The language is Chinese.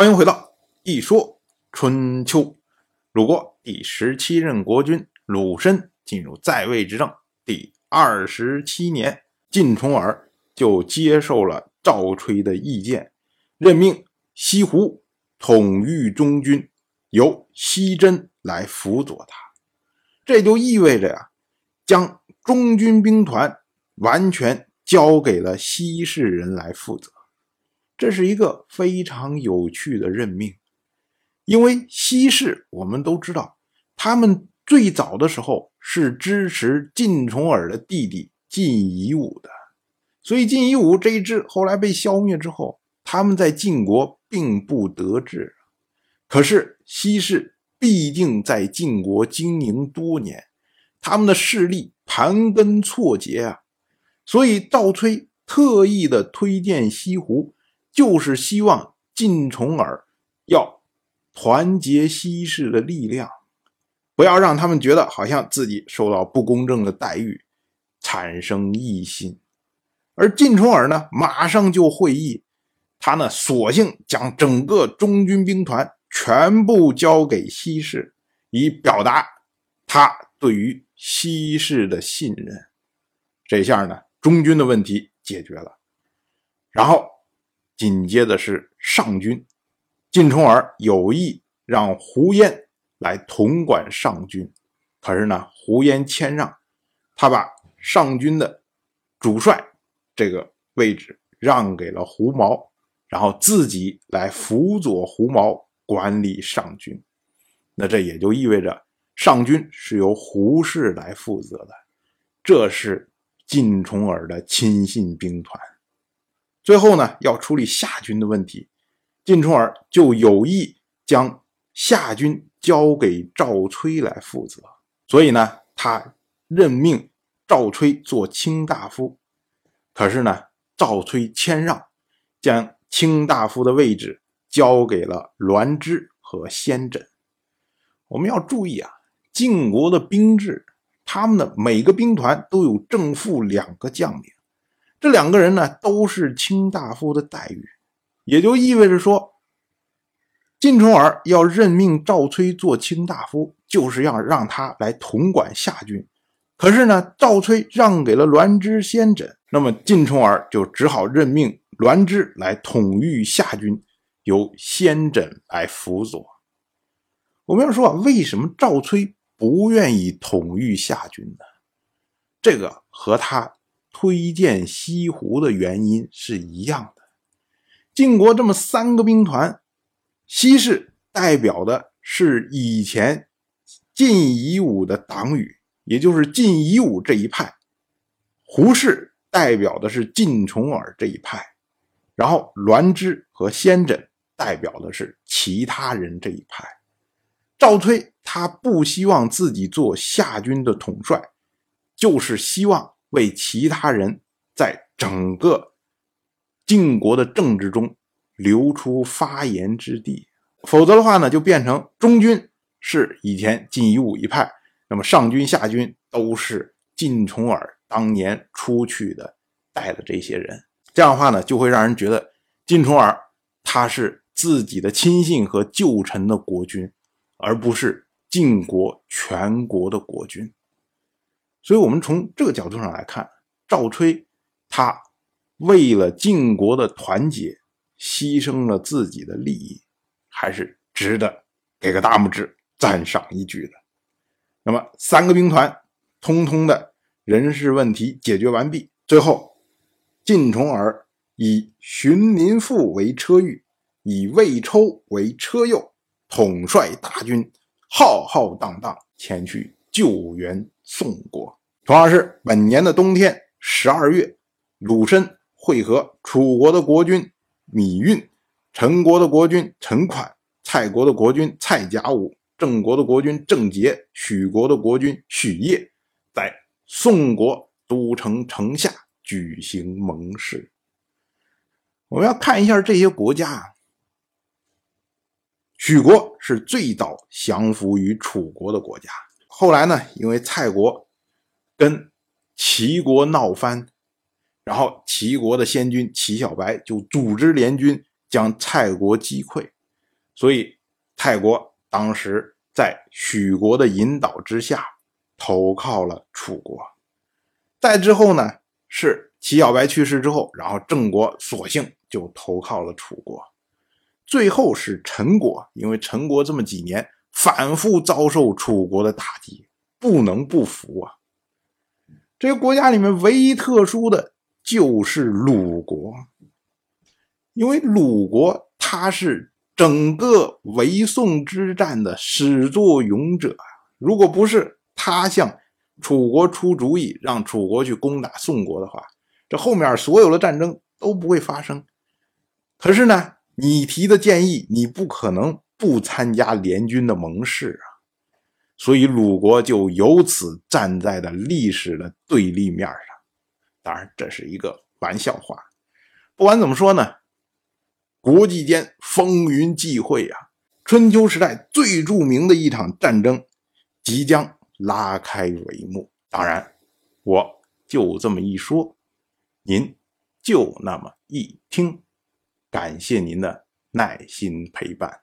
欢迎回到一说春秋。鲁国第十七任国君鲁申进入在位执政第二十七年，晋重耳就接受了赵吹的意见，任命西胡统御中军，由西真来辅佐他。这就意味着呀，将中军兵团完全交给了西氏人来负责。这是一个非常有趣的任命，因为西氏我们都知道，他们最早的时候是支持晋重耳的弟弟晋夷吾的，所以晋夷吾这一支后来被消灭之后，他们在晋国并不得志。可是西氏毕竟在晋国经营多年，他们的势力盘根错节啊，所以赵崔特意的推荐西湖。就是希望晋重耳要团结西氏的力量，不要让他们觉得好像自己受到不公正的待遇，产生异心。而晋重耳呢，马上就会意，他呢，索性将整个中军兵团全部交给西氏，以表达他对于西氏的信任。这下呢，中军的问题解决了，然后。紧接着是上军，晋重耳有意让胡延来统管上军，可是呢，胡延谦让，他把上军的主帅这个位置让给了胡毛，然后自己来辅佐胡毛管理上军。那这也就意味着上军是由胡氏来负责的，这是晋重耳的亲信兵团。最后呢，要处理夏军的问题，晋重耳就有意将夏军交给赵崔来负责。所以呢，他任命赵崔做卿大夫。可是呢，赵崔谦让，将卿大夫的位置交给了栾枝和先轸。我们要注意啊，晋国的兵制，他们的每个兵团都有正副两个将领。这两个人呢，都是卿大夫的待遇，也就意味着说，晋重耳要任命赵崔做卿大夫，就是要让他来统管夏军。可是呢，赵崔让给了栾枝、先轸，那么晋重耳就只好任命栾枝来统御夏军，由先轸来辅佐。我们要说啊，为什么赵崔不愿意统御夏军呢？这个和他。推荐西湖的原因是一样的。晋国这么三个兵团，西氏代表的是以前晋夷吾的党羽，也就是晋夷吾这一派；胡氏代表的是晋重耳这一派，然后栾枝和先轸代表的是其他人这一派。赵崔他不希望自己做夏军的统帅，就是希望。为其他人在整个晋国的政治中留出发言之地，否则的话呢，就变成中军是以前晋夷吾一派，那么上军下军都是晋重耳当年出去的带的这些人，这样的话呢，就会让人觉得晋重耳他是自己的亲信和旧臣的国君，而不是晋国全国的国君。所以，我们从这个角度上来看，赵吹他为了晋国的团结，牺牲了自己的利益，还是值得给个大拇指赞赏一句的。那么，三个兵团通通的人事问题解决完毕，最后，晋重耳以荀林父为车御，以魏抽为车右，统帅大军，浩浩荡荡前去救援。宋国，同样是本年的冬天，十二月，鲁申会合楚国的国君芈运、陈国的国君陈款、蔡国的国君蔡甲午、郑国的国君郑杰、许国的国君许业，在宋国都城城下举行盟誓。我们要看一下这些国家啊，许国是最早降服于楚国的国家。后来呢，因为蔡国跟齐国闹翻，然后齐国的先君齐小白就组织联军将蔡国击溃。所以蔡国当时在许国的引导之下，投靠了楚国。再之后呢，是齐小白去世之后，然后郑国索性就投靠了楚国。最后是陈国，因为陈国这么几年反复遭受楚国的打击，不能不服啊。这个国家里面唯一特殊的就是鲁国，因为鲁国他是整个围宋之战的始作俑者，如果不是他向楚国出主意，让楚国去攻打宋国的话，这后面所有的战争都不会发生。可是呢？你提的建议，你不可能不参加联军的盟誓啊，所以鲁国就由此站在了历史的对立面上。当然，这是一个玩笑话。不管怎么说呢，国际间风云际会啊，春秋时代最著名的一场战争即将拉开帷幕。当然，我就这么一说，您就那么一听。感谢您的耐心陪伴。